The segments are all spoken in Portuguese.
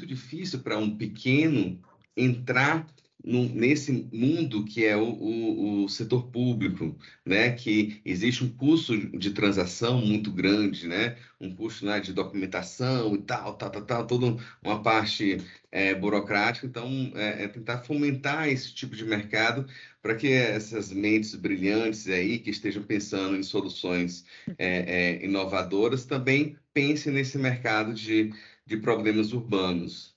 muito difícil para um pequeno entrar no, nesse mundo que é o, o, o, setor público, né? que existe um custo de transação muito grande, né? um custo né, de documentação e tal, tal, tal, tal toda uma parte é, burocrática. Então, é, é, tentar fomentar esse tipo de mercado para que essas mentes brilhantes aí que estejam pensando em soluções é, é inovadoras também pensem nesse mercado de, de problemas urbanos.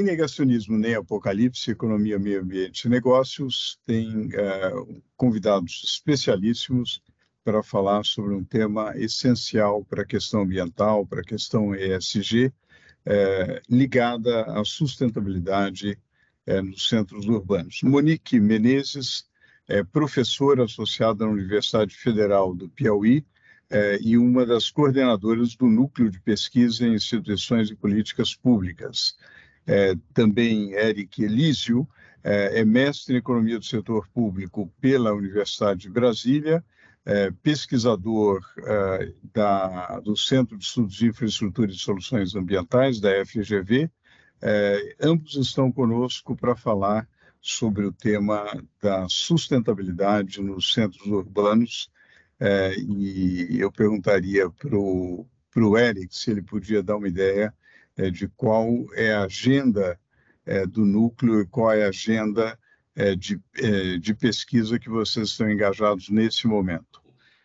Negacionismo nem apocalipse, economia, meio ambiente e negócios tem uh, convidados especialíssimos para falar sobre um tema essencial para a questão ambiental, para a questão ESG, eh, ligada à sustentabilidade eh, nos centros urbanos. Monique Menezes é professora associada na Universidade Federal do Piauí e uma das coordenadoras do Núcleo de Pesquisa em Instituições e Políticas Públicas é, também Eric Elísio, é, é, mestre em Economia do Setor Público pela Universidade de Brasília, é, pesquisador é, da, do Centro de Estudos de Infraestrutura e Soluções Ambientais, da FGV. É, ambos estão conosco para falar sobre o tema da sustentabilidade nos centros urbanos. É, e eu perguntaria para o Eric se ele podia dar uma ideia de qual é a agenda é, do núcleo e qual é a agenda é, de, é, de pesquisa que vocês estão engajados nesse momento.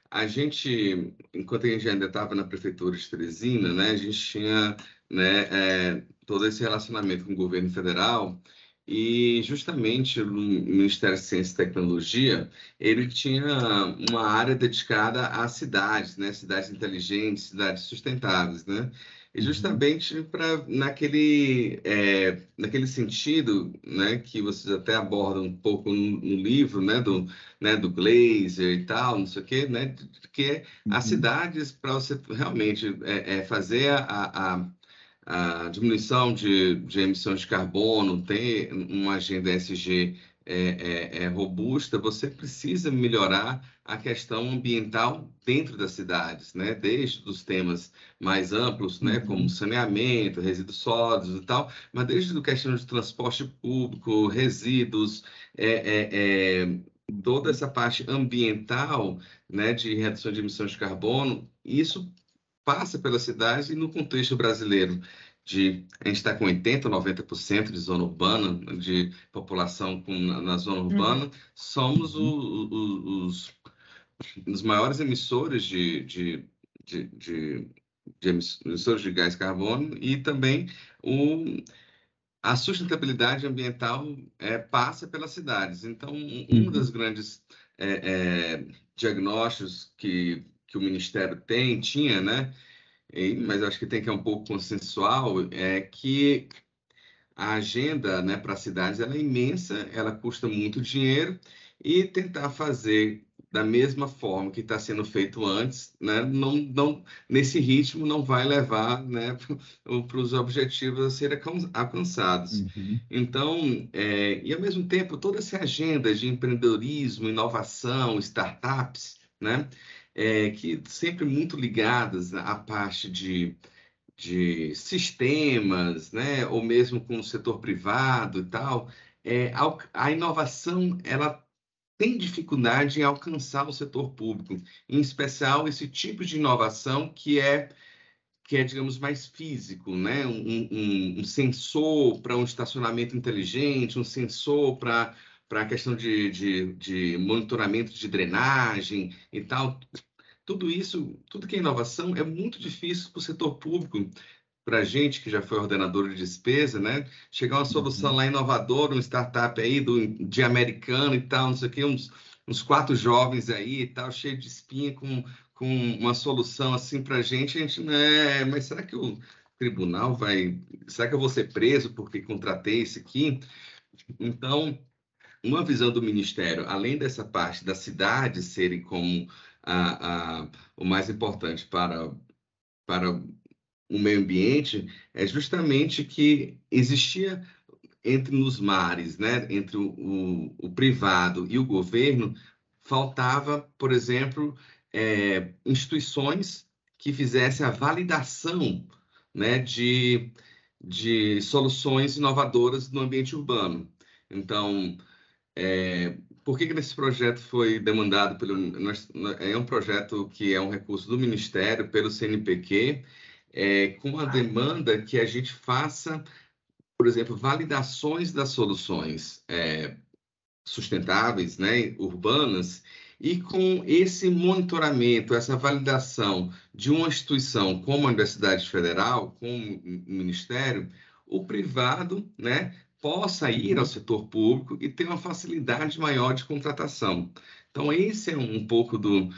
A gente, enquanto a gente ainda estava na prefeitura de Teresina, né, a gente tinha né, é, todo esse relacionamento com o governo federal e justamente o Ministério de Ciência e Tecnologia, ele tinha uma área dedicada às cidades, né? cidades inteligentes, cidades sustentáveis. Né? E justamente para naquele, é, naquele sentido, né, que vocês até abordam um pouco no, no, livro, né, do, né, do Glazer e tal, não sei o quê, né, que é as uhum. cidades para você realmente é, é fazer a, a a diminuição de, de, emissões de carbono, ter uma agenda SG é, é, é, robusta, você precisa melhorar a questão ambiental dentro das cidades, né? Desde os temas mais amplos, né? Como uhum. saneamento, resíduos sólidos e tal, mas desde a questão de transporte público, resíduos, é, é, é, toda essa parte ambiental, né? De redução de emissões de carbono, isso passa pelas cidades e no contexto brasileiro de a gente está com 80, 90% de zona urbana, de população com, na, na zona uhum. urbana, uhum. somos o, o, os, os maiores emissores de, de, de, de, de emissores de gás carbono e também o, a sustentabilidade ambiental é, passa pelas cidades. Então, um, um uhum. dos grandes é, é, diagnósticos que, que o Ministério tem, tinha, né, mas acho que tem que é um pouco consensual, é que a agenda né, para as cidades ela é imensa, ela custa muito dinheiro, e tentar fazer da mesma forma que está sendo feito antes, né, não, não, nesse ritmo não vai levar né, para os objetivos a serem alcançados. Uhum. Então, é, e ao mesmo tempo, toda essa agenda de empreendedorismo, inovação, startups, né, é, que sempre muito ligadas à parte de, de sistemas, né, ou mesmo com o setor privado e tal, é, a, a inovação ela tem dificuldade em alcançar o setor público, em especial esse tipo de inovação que é que é, digamos, mais físico, né? Um, um, um sensor para um estacionamento inteligente, um sensor para a questão de, de, de, monitoramento de drenagem e tal. Tudo isso, tudo que é inovação, é muito difícil para o setor público, para a gente que já foi ordenador de despesa, né? Chegar uma solução uhum. lá inovadora, um startup aí do, de americano e tal, não sei o quê, uns, uns quatro jovens aí e tal, cheio de espinha, com, com uma solução assim para a gente, a gente não é, mas será que o tribunal vai, será que eu vou ser preso porque contratei esse aqui? Então, uma visão do Ministério, além dessa parte das cidades serem como a, a, o mais importante para, para o meio ambiente, é justamente que existia entre nos mares, né, entre o, o, o privado e o governo, faltava, por exemplo, é, instituições que fizessem a validação né, de, de soluções inovadoras no ambiente urbano. Então, é, por que, que esse projeto foi demandado pelo. É um projeto que é um recurso do Ministério, pelo CNPq, é, com a demanda que a gente faça, por exemplo, validações das soluções é, sustentáveis, né, urbanas, e com esse monitoramento, essa validação de uma instituição como a Universidade Federal, como o Ministério, o privado né, possa ir ao setor público e ter uma facilidade maior de contratação. Então, esse é um pouco do.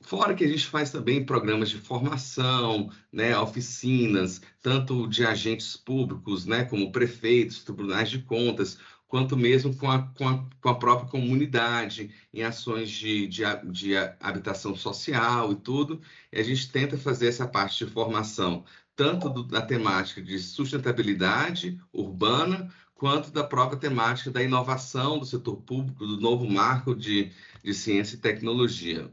Fora que a gente faz também programas de formação, né, oficinas, tanto de agentes públicos, né, como prefeitos, tribunais de contas, quanto mesmo com a, com a, com a própria comunidade, em ações de, de, de habitação social e tudo. E a gente tenta fazer essa parte de formação, tanto do, da temática de sustentabilidade urbana, quanto da própria temática da inovação do setor público, do novo marco de, de ciência e tecnologia.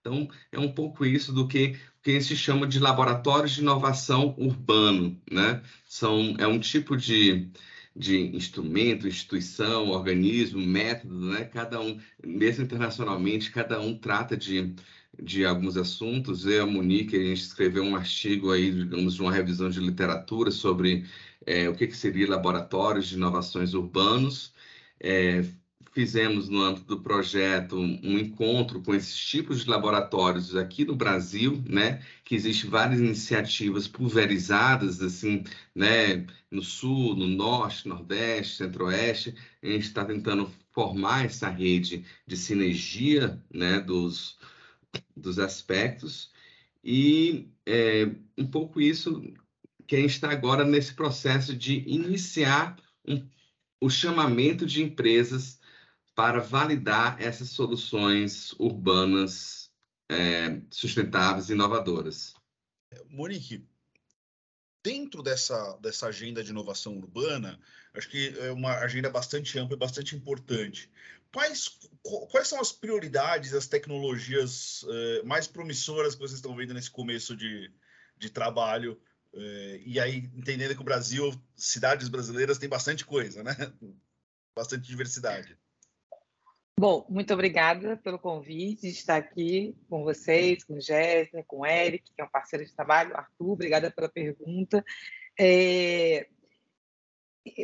Então, é um pouco isso do que, que se chama de laboratórios de inovação urbano, né? São, é um tipo de, de instrumento, instituição, organismo, método, né? Cada um, mesmo internacionalmente, cada um trata de, de alguns assuntos. Eu a Monique, a gente escreveu um artigo aí, digamos, de uma revisão de literatura sobre é, o que, que seria laboratórios de inovações urbanos. É, fizemos no âmbito do projeto um encontro com esses tipos de laboratórios aqui no Brasil, né? Que existem várias iniciativas pulverizadas, assim, né? No Sul, no Norte, Nordeste, Centro-Oeste. A gente está tentando formar essa rede de sinergia, né? Dos, dos aspectos. E é, um pouco isso que a gente está agora nesse processo de iniciar um, o chamamento de empresas para validar essas soluções urbanas é, sustentáveis e inovadoras. Monique, dentro dessa, dessa agenda de inovação urbana, acho que é uma agenda bastante ampla e bastante importante. Quais, quais são as prioridades, as tecnologias eh, mais promissoras que vocês estão vendo nesse começo de, de trabalho? Eh, e aí, entendendo que o Brasil, cidades brasileiras, tem bastante coisa, né? Bastante diversidade. Bom, muito obrigada pelo convite de estar aqui com vocês, com Jéssica, com Eric, que é um parceiro de trabalho, Arthur, obrigada pela pergunta. É...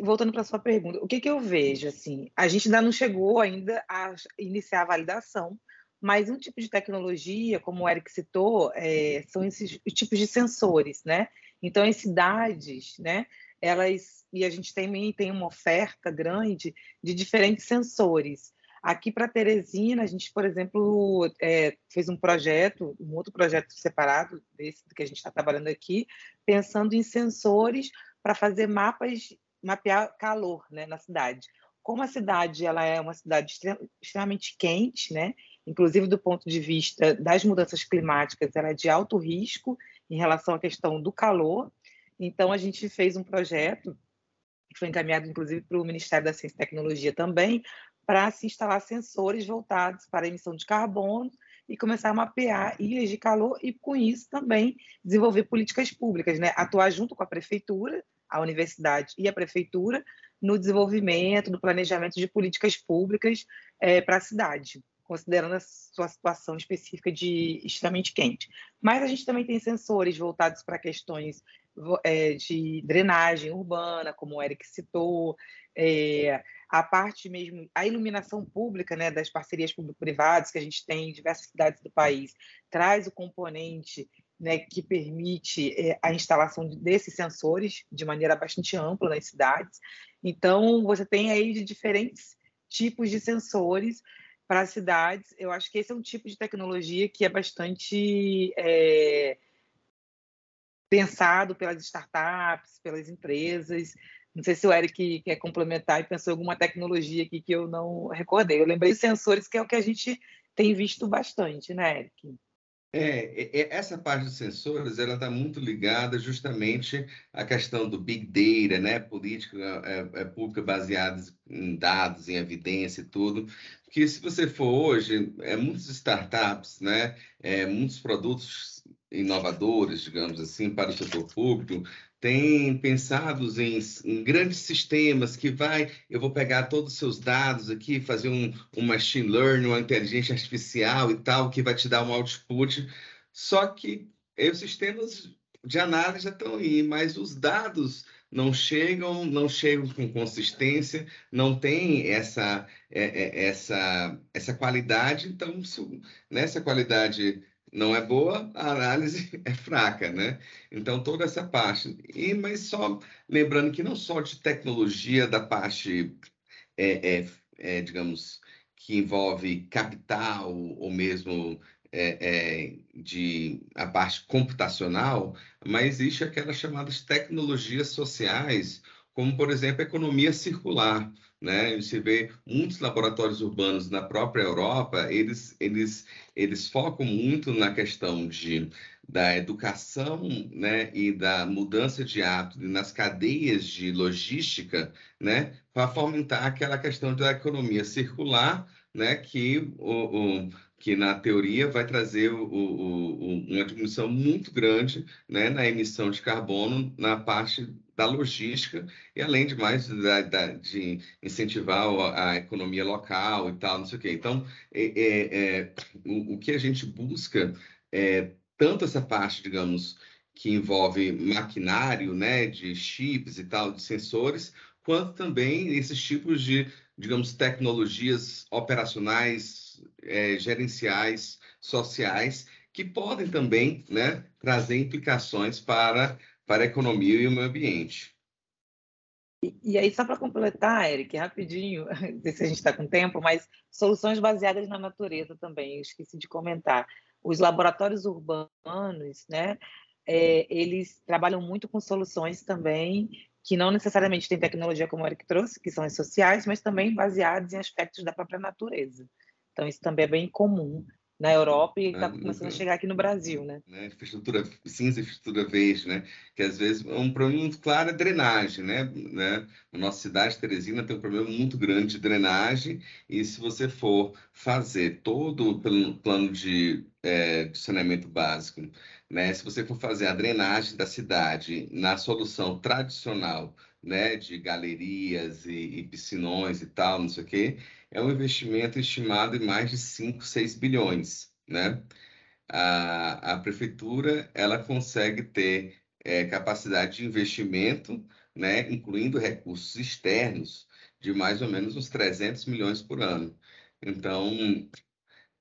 Voltando para a sua pergunta, o que, que eu vejo? Assim, a gente ainda não chegou ainda a iniciar a validação, mas um tipo de tecnologia, como o Eric citou, é, são esses tipos de sensores, né? Então, as cidades, né? Elas e a gente também tem uma oferta grande de diferentes sensores. Aqui para Teresina, a gente, por exemplo, é, fez um projeto, um outro projeto separado desse que a gente está trabalhando aqui, pensando em sensores para fazer mapas, mapear calor né, na cidade. Como a cidade ela é uma cidade extremamente quente, né? Inclusive do ponto de vista das mudanças climáticas, ela é de alto risco em relação à questão do calor. Então, a gente fez um projeto que foi encaminhado, inclusive, para o Ministério da Ciência e Tecnologia também, para se instalar sensores voltados para a emissão de carbono e começar a mapear ilhas de calor e, com isso, também desenvolver políticas públicas, né? atuar junto com a prefeitura, a universidade e a prefeitura no desenvolvimento, no planejamento de políticas públicas é, para a cidade, considerando a sua situação específica de extremamente quente. Mas a gente também tem sensores voltados para questões é, de drenagem urbana, como o Eric citou, é, a parte mesmo, a iluminação pública, né, das parcerias público-privadas que a gente tem em diversas cidades do país, traz o componente né, que permite é, a instalação desses sensores de maneira bastante ampla nas cidades. Então, você tem aí de diferentes tipos de sensores para as cidades. Eu acho que esse é um tipo de tecnologia que é bastante é, pensado pelas startups, pelas empresas. Não sei se o Eric quer complementar e pensou em alguma tecnologia aqui que eu não recordei. Eu lembrei de sensores, que é o que a gente tem visto bastante, né, Eric? É, essa parte dos sensores, ela está muito ligada justamente à questão do big data, né, política é, é, pública baseada em dados, em evidência e tudo, que se você for hoje, é, muitas startups, né, é, muitos produtos inovadores, digamos assim, para o setor público, tem pensado em, em, grandes sistemas que vai, eu vou pegar todos os seus dados aqui, fazer um, um machine learning, uma inteligência artificial e tal, que vai te dar um output. Só que os sistemas de análise já estão aí, mas os dados não chegam, não chegam com consistência, não tem essa, é, é, essa, essa qualidade. Então, se, nessa qualidade não é boa, a análise é fraca, né? Então, toda essa parte. E, mas só lembrando que não só de tecnologia da parte, é, é, é digamos, que envolve capital ou mesmo é, é, de a parte computacional, mas existe aquelas chamadas tecnologias sociais, como, por exemplo, a economia circular. Né? Você vê muitos laboratórios urbanos na própria Europa, eles, eles, eles focam muito na questão de, da educação né? e da mudança de hábito nas cadeias de logística né? para fomentar aquela questão da economia circular, né? que o, o que na teoria vai trazer o, o, uma diminuição muito grande né, na emissão de carbono na parte da logística e além de mais da, da, de incentivar a, economia local e tal, não sei o quê. Então, é, é, é, o, o, que a gente busca é tanto essa parte, digamos, que envolve maquinário, né, de chips e tal, de sensores, quanto também esses tipos de, digamos, tecnologias operacionais, é, gerenciais, sociais, que podem também né, trazer implicações para, para a economia e o meio ambiente. E, e aí, só para completar, Eric, rapidinho, não sei se a gente está com tempo, mas soluções baseadas na natureza também, esqueci de comentar. Os laboratórios urbanos, né, é, eles trabalham muito com soluções também que não necessariamente têm tecnologia como o Eric trouxe, que são as sociais, mas também baseados em aspectos da própria natureza. Então, isso também é bem comum na Europa e está começando a chegar aqui no Brasil, né? né? Infraestrutura cinza, infraestrutura verde, né? Que às vezes é um problema muito claro é drenagem, né? né? A nossa cidade, Teresina, tem um problema muito grande de drenagem e se você for fazer todo pelo plano de, é, saneamento básico, né? Se você for fazer a drenagem da cidade na solução tradicional, né? De galerias e, e piscinões e tal, não sei o quê, é um investimento estimado em mais de 5, 6 bilhões, né? A, a prefeitura, ela consegue ter é, capacidade de investimento, né, incluindo recursos externos, de mais ou menos uns 300 milhões por ano. Então,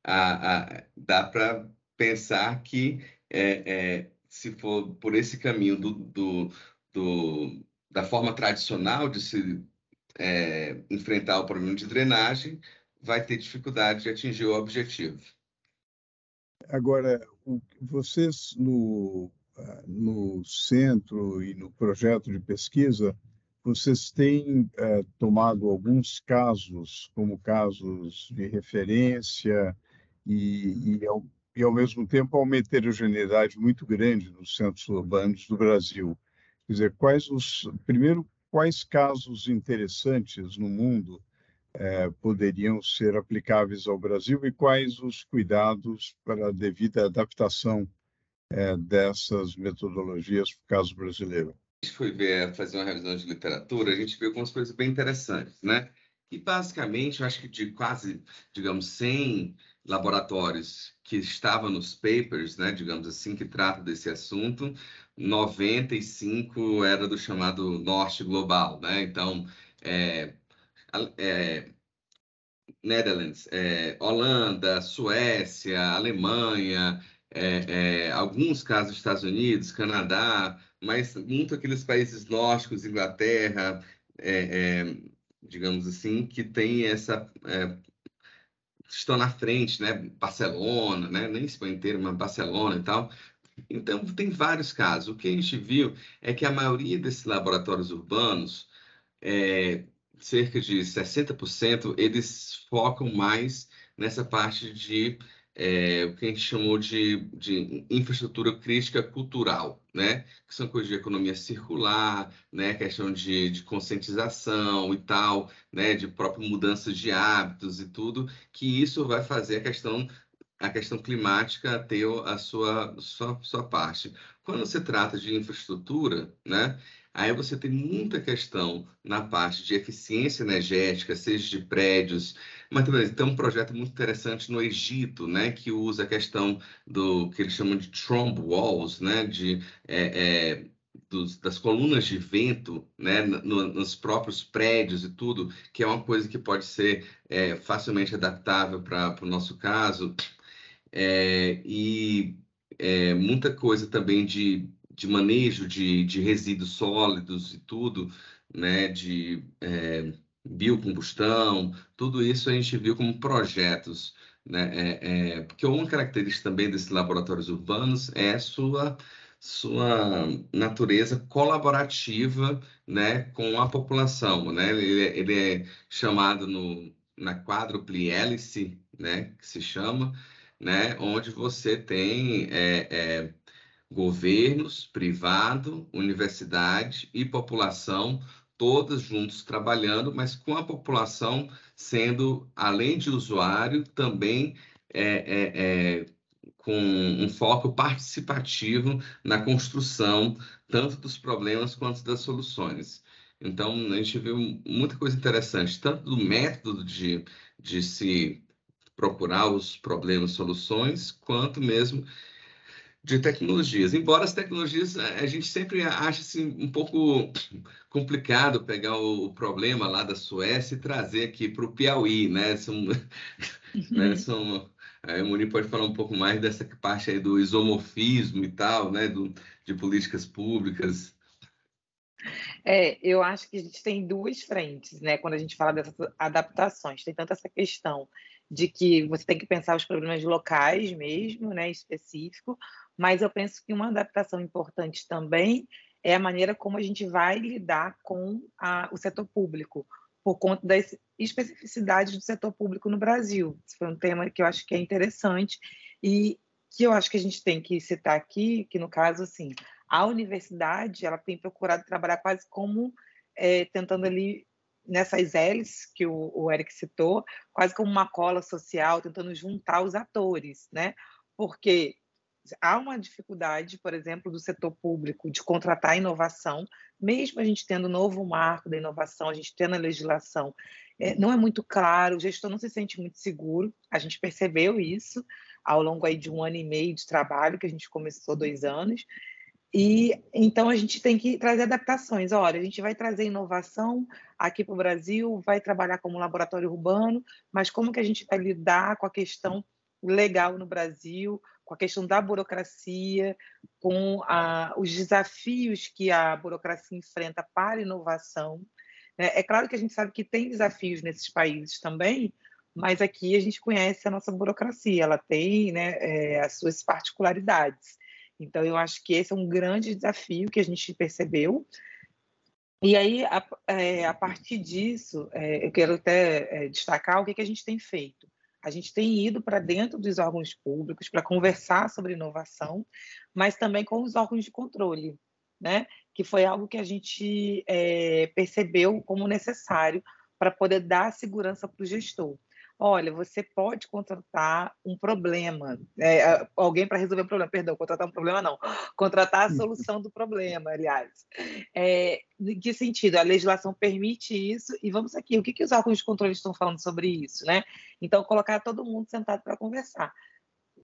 a, a, dá para pensar que é, é, se for por esse caminho do, do, do, da forma tradicional de se é, enfrentar o problema de drenagem, vai ter dificuldade de atingir o objetivo. Agora, vocês no, ah, no centro e no projeto de pesquisa, vocês têm é, tomado alguns casos como casos de referência e, e, ao, e, ao, mesmo tempo, uma heterogeneidade muito grande nos centros urbanos do Brasil. Quer dizer, quais os. Primeiro, quais casos interessantes no mundo é, poderiam ser aplicáveis ao Brasil e quais os cuidados para a devida adaptação é, dessas metodologias para o caso brasileiro? A gente foi ver, fazer uma revisão de literatura, a gente viu algumas coisas bem interessantes, né? E basicamente, eu acho que de quase, digamos, 100 laboratórios que estavam nos papers, né, digamos assim, que tratam desse assunto, 95 era do chamado norte global, né? Então, é, é, Netherlands, é, Holanda, Suécia, Alemanha, é, é, alguns casos dos Estados Unidos, Canadá, mas muito aqueles países nórdicos, Inglaterra, é, digamos assim, que tem essa estão na frente, né? Barcelona, né? Nem Espanha inteira, mas Barcelona e tal. Então, tem vários casos. O que a gente viu é que a maioria desses laboratórios urbanos, é, cerca de 60%, eles focam mais nessa parte de é, o que a gente chamou de, de infraestrutura crítica cultural, né? Que são coisas de economia circular, né? Questão de, de conscientização e tal, né? De própria mudança de hábitos e tudo, que isso vai fazer a questão a questão climática ter a sua, sua, sua parte. Quando se trata de infraestrutura, né, aí você tem muita questão na parte de eficiência energética, seja de prédios, mas também tem um projeto muito interessante no Egito, né, que usa a questão do que eles chamam de trombe walls, né, de é, é, dos, das colunas de vento, né, no, nos próprios prédios e tudo, que é uma coisa que pode ser é, facilmente adaptável para o nosso caso. É, e é, muita coisa também de, de manejo de, de resíduos sólidos e tudo, né, de é, biocombustão, tudo isso a gente viu como projetos, né, é, é, porque uma característica também desses laboratórios urbanos é sua sua natureza colaborativa, né, com a população, né? Ele, é, ele é chamado no, na quádruple hélice, né, que se chama, né, onde você tem é, é, governos, privado, universidade e população todas juntos trabalhando, mas com a população sendo, além de usuário, também é, é, é, com um foco participativo na construção tanto dos problemas quanto das soluções. Então, a gente viu muita coisa interessante, tanto do método de, de se procurar os problemas, soluções, quanto mesmo de tecnologias. Embora as tecnologias, a gente sempre acha assim, um pouco complicado pegar o problema lá da Suécia e trazer aqui para o Piauí, né? São, uhum. né? São, a Moni pode falar um pouco mais dessa parte aí do isomorfismo e tal, né? Do, de políticas públicas. É, eu acho que a gente tem duas frentes, né? Quando a gente fala dessas adaptações, tem tanto essa questão de que você tem que pensar os problemas locais mesmo, né, específico, mas eu penso que uma adaptação importante também é a maneira como a gente vai lidar com a, o setor público, por conta das especificidades do setor público no Brasil. Esse foi um tema que eu acho que é interessante e que eu acho que a gente tem que citar aqui, que no caso, assim, a universidade ela tem procurado trabalhar quase como é, tentando ali nessas L's que o, o Eric citou, quase como uma cola social, tentando juntar os atores, né? Porque há uma dificuldade, por exemplo, do setor público de contratar inovação, mesmo a gente tendo novo marco da inovação, a gente tendo a legislação, é, não é muito claro, o gestor não se sente muito seguro, a gente percebeu isso ao longo aí de um ano e meio de trabalho, que a gente começou dois anos, e então a gente tem que trazer adaptações. Olha, a gente vai trazer inovação aqui para o Brasil, vai trabalhar como laboratório urbano, mas como que a gente vai lidar com a questão legal no Brasil, com a questão da burocracia, com a, os desafios que a burocracia enfrenta para a inovação. Né? É claro que a gente sabe que tem desafios nesses países também, mas aqui a gente conhece a nossa burocracia, ela tem né, é, as suas particularidades. Então, eu acho que esse é um grande desafio que a gente percebeu. E aí, a, é, a partir disso, é, eu quero até é, destacar o que, que a gente tem feito. A gente tem ido para dentro dos órgãos públicos para conversar sobre inovação, mas também com os órgãos de controle, né? que foi algo que a gente é, percebeu como necessário para poder dar segurança para o gestor olha, você pode contratar um problema, é, alguém para resolver um problema, perdão, contratar um problema não, contratar a hum. solução do problema, aliás. É, em que sentido? A legislação permite isso e vamos aqui, o que, que os órgãos de controle estão falando sobre isso, né? Então, colocar todo mundo sentado para conversar.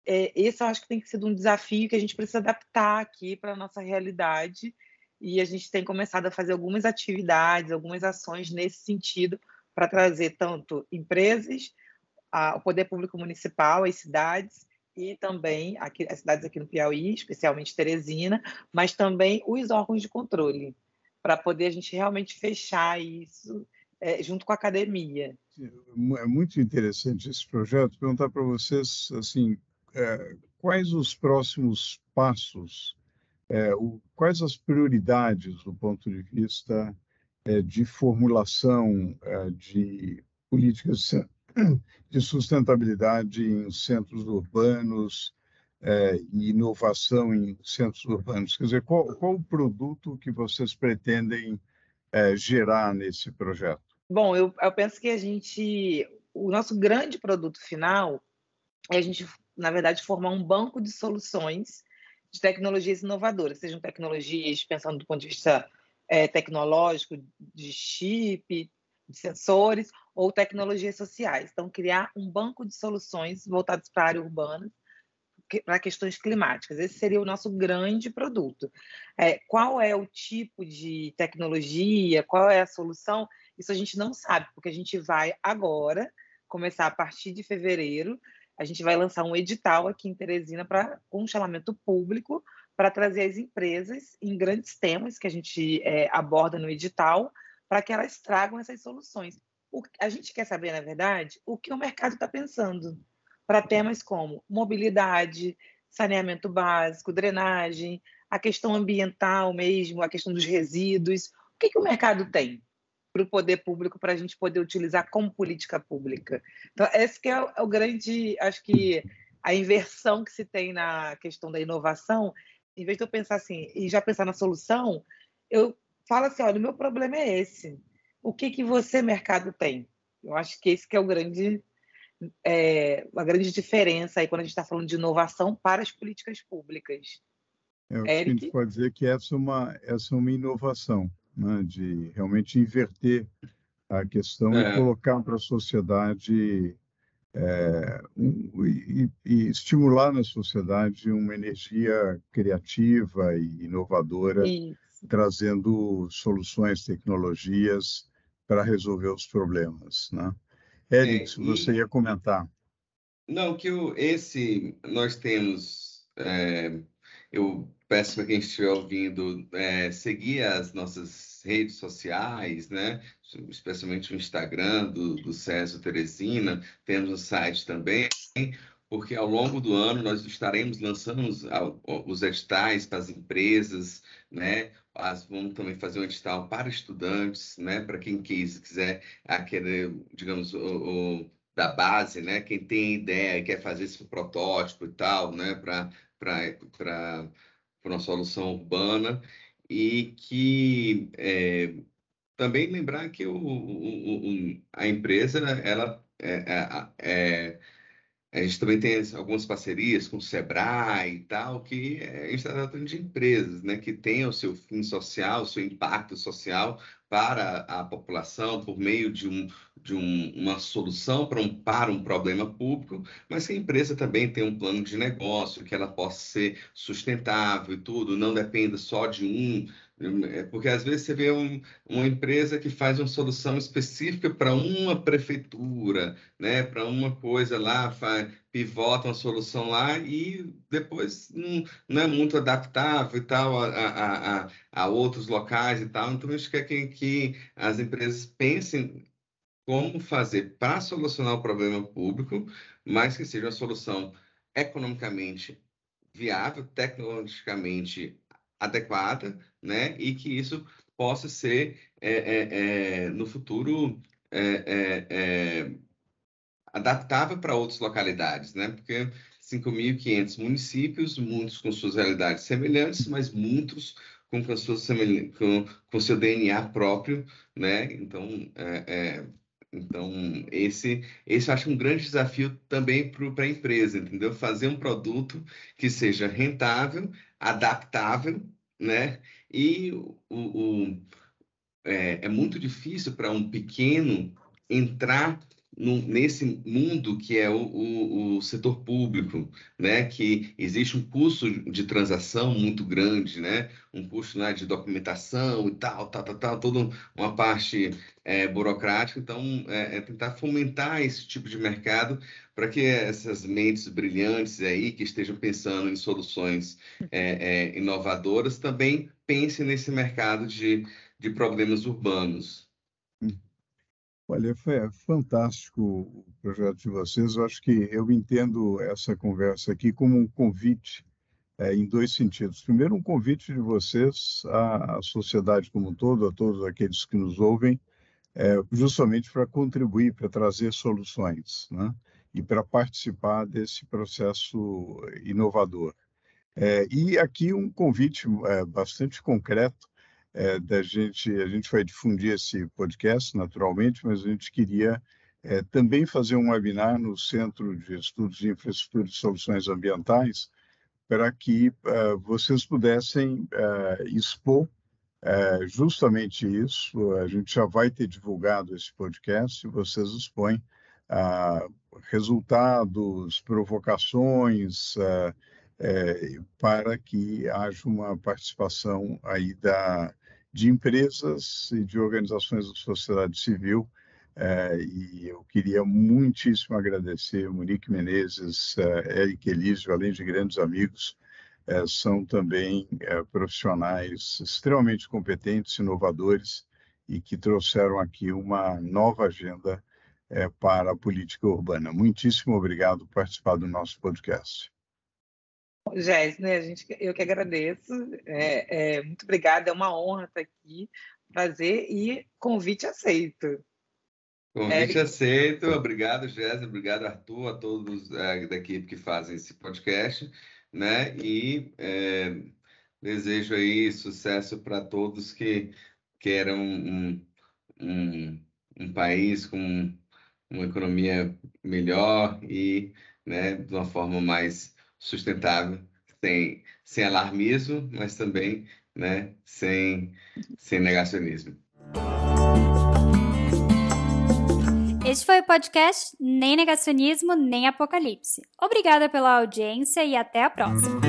É, esse eu acho que tem sido um desafio que a gente precisa adaptar aqui para a nossa realidade e a gente tem começado a fazer algumas atividades, algumas ações nesse sentido para trazer tanto empresas, a, o poder público municipal, as cidades e também aqui, as cidades aqui no Piauí, especialmente Teresina, mas também os órgãos de controle, para poder a gente realmente fechar isso é, junto com a academia. é muito interessante esse projeto. Perguntar para vocês, assim, é, quais os próximos passos, é, o, quais as prioridades do ponto de vista é, de formulação é, de políticas de sustentabilidade em centros urbanos é, e inovação em centros urbanos. Quer dizer, qual, qual o produto que vocês pretendem é, gerar nesse projeto? Bom, eu, eu penso que a gente, o nosso grande produto final é a gente, na verdade, formar um banco de soluções de tecnologias inovadoras, sejam tecnologias pensando do ponto de vista é, tecnológico, de chip, de sensores, ou tecnologias sociais. Então, criar um banco de soluções voltados para a área urbana, para questões climáticas. Esse seria o nosso grande produto. É, qual é o tipo de tecnologia, qual é a solução? Isso a gente não sabe, porque a gente vai agora começar a partir de fevereiro. A gente vai lançar um edital aqui em Teresina para com chamamento público para trazer as empresas em grandes temas que a gente é, aborda no edital para que elas tragam essas soluções. O, a gente quer saber, na verdade, o que o mercado está pensando para temas como mobilidade, saneamento básico, drenagem, a questão ambiental mesmo, a questão dos resíduos. O que, que o mercado tem para o poder público para a gente poder utilizar como política pública? Então, esse que é o, é o grande, acho que a inversão que se tem na questão da inovação, em vez de eu pensar assim e já pensar na solução, eu falo assim, olha, o meu problema é esse. O que que você, mercado, tem? Eu acho que esse que é o grande é, uma grande diferença aí quando a gente está falando de inovação para as políticas públicas. É, o que a gente pode dizer que essa é uma, essa é uma inovação, né, de realmente inverter a questão é. e colocar para a sociedade é, um, e, e, estimular na sociedade uma energia criativa e inovadora, Isso. Trazendo soluções, tecnologias para resolver os problemas, né? Eric, se você ia comentar. Não, que o, esse nós temos. É, eu peço para quem estiver ouvindo é, seguir as nossas redes sociais, né? especialmente o Instagram do, do César Teresina, temos o site também, porque ao longo do ano nós estaremos lançando os, os editais para as empresas, né? As, vamos também fazer um edital para estudantes, né? Para quem quis, quiser aquele, digamos, o, o, da base, né? Quem tem ideia e quer fazer esse protótipo e tal, né? Para para uma solução urbana e que é, também lembrar que o, o, o, a empresa ela é, é, é a gente também tem algumas parcerias com o Sebrae e tal, que é, a gente está tratando de empresas, né, que têm o seu fim social, o seu impacto social para a população por meio de, um, de um, uma solução para um, para um problema público, mas que a empresa também tem um plano de negócio, que ela possa ser sustentável e tudo, não dependa só de um é, porque às vezes você vê um, uma empresa que faz uma solução específica para uma prefeitura, né, para uma coisa lá, faz, pivota uma solução lá e depois não, não é muito adaptável e tal a, a, a, a, outros locais e tal. Então, a gente quer que, que as empresas pensem como fazer para solucionar o problema público, mas que seja uma solução economicamente viável, tecnologicamente adequada, né? E que isso possa ser é, é, é, no futuro é, é, é, adaptável para outras localidades, né? Porque 5.500 municípios, muitos com suas realidades semelhantes, mas muitos com, com, com, seu DNA próprio, né? Então, então, esse, esse eu acho um grande desafio também para a empresa, entendeu? Fazer um produto que seja rentável, adaptável, né? E o, o é, é muito difícil para um pequeno entrar nesse mundo que é o, o, o, setor público, né, que existe um custo de transação muito grande, né, um custo né, de documentação e tal, tal, tal, tal toda uma parte é, burocrática. Então, é, é, tentar fomentar esse tipo de mercado para que essas mentes brilhantes aí que estejam pensando em soluções é, é, inovadoras também pensem nesse mercado de, de problemas urbanos. Olha, foi fantástico o projeto de vocês. Eu acho que eu entendo essa conversa aqui como um convite é, em dois sentidos. Primeiro, um convite de vocês à sociedade como um todo, a todos aqueles que nos ouvem, é, justamente para contribuir, para trazer soluções, né? e para participar desse processo inovador. É, e aqui um convite é, bastante concreto é, da gente, a gente vai difundir esse podcast naturalmente, mas a gente queria é, também fazer um webinar no Centro de Estudos de Infraestrutura e Soluções Ambientais para que é, vocês pudessem é, expor justamente isso. A gente já vai ter divulgado esse podcast e vocês expõem resultados, provocações, é, para que haja uma participação aí da, de empresas e de organizações da sociedade civil. É, e eu queria muitíssimo agradecer Monique Menezes, é, Eric Elísio, além de grandes amigos, é, são também é, profissionais extremamente competentes, inovadores e que trouxeram aqui uma nova agenda para a política urbana. Muitíssimo obrigado por participar do nosso podcast. Jéssica, a gente, eu que agradeço. É, é, muito obrigada, é uma honra estar aqui, prazer e convite aceito. Convite é. aceito, obrigado, Jéssica, obrigado, Arthur, a todos é, da equipe que fazem esse podcast, né? E é, desejo aí sucesso para todos que queiram um, um, um país com uma economia melhor e né, de uma forma mais sustentável, sem, sem alarmismo, mas também né, sem, sem negacionismo. Este foi o podcast Nem Negacionismo, Nem Apocalipse. Obrigada pela audiência e até a próxima.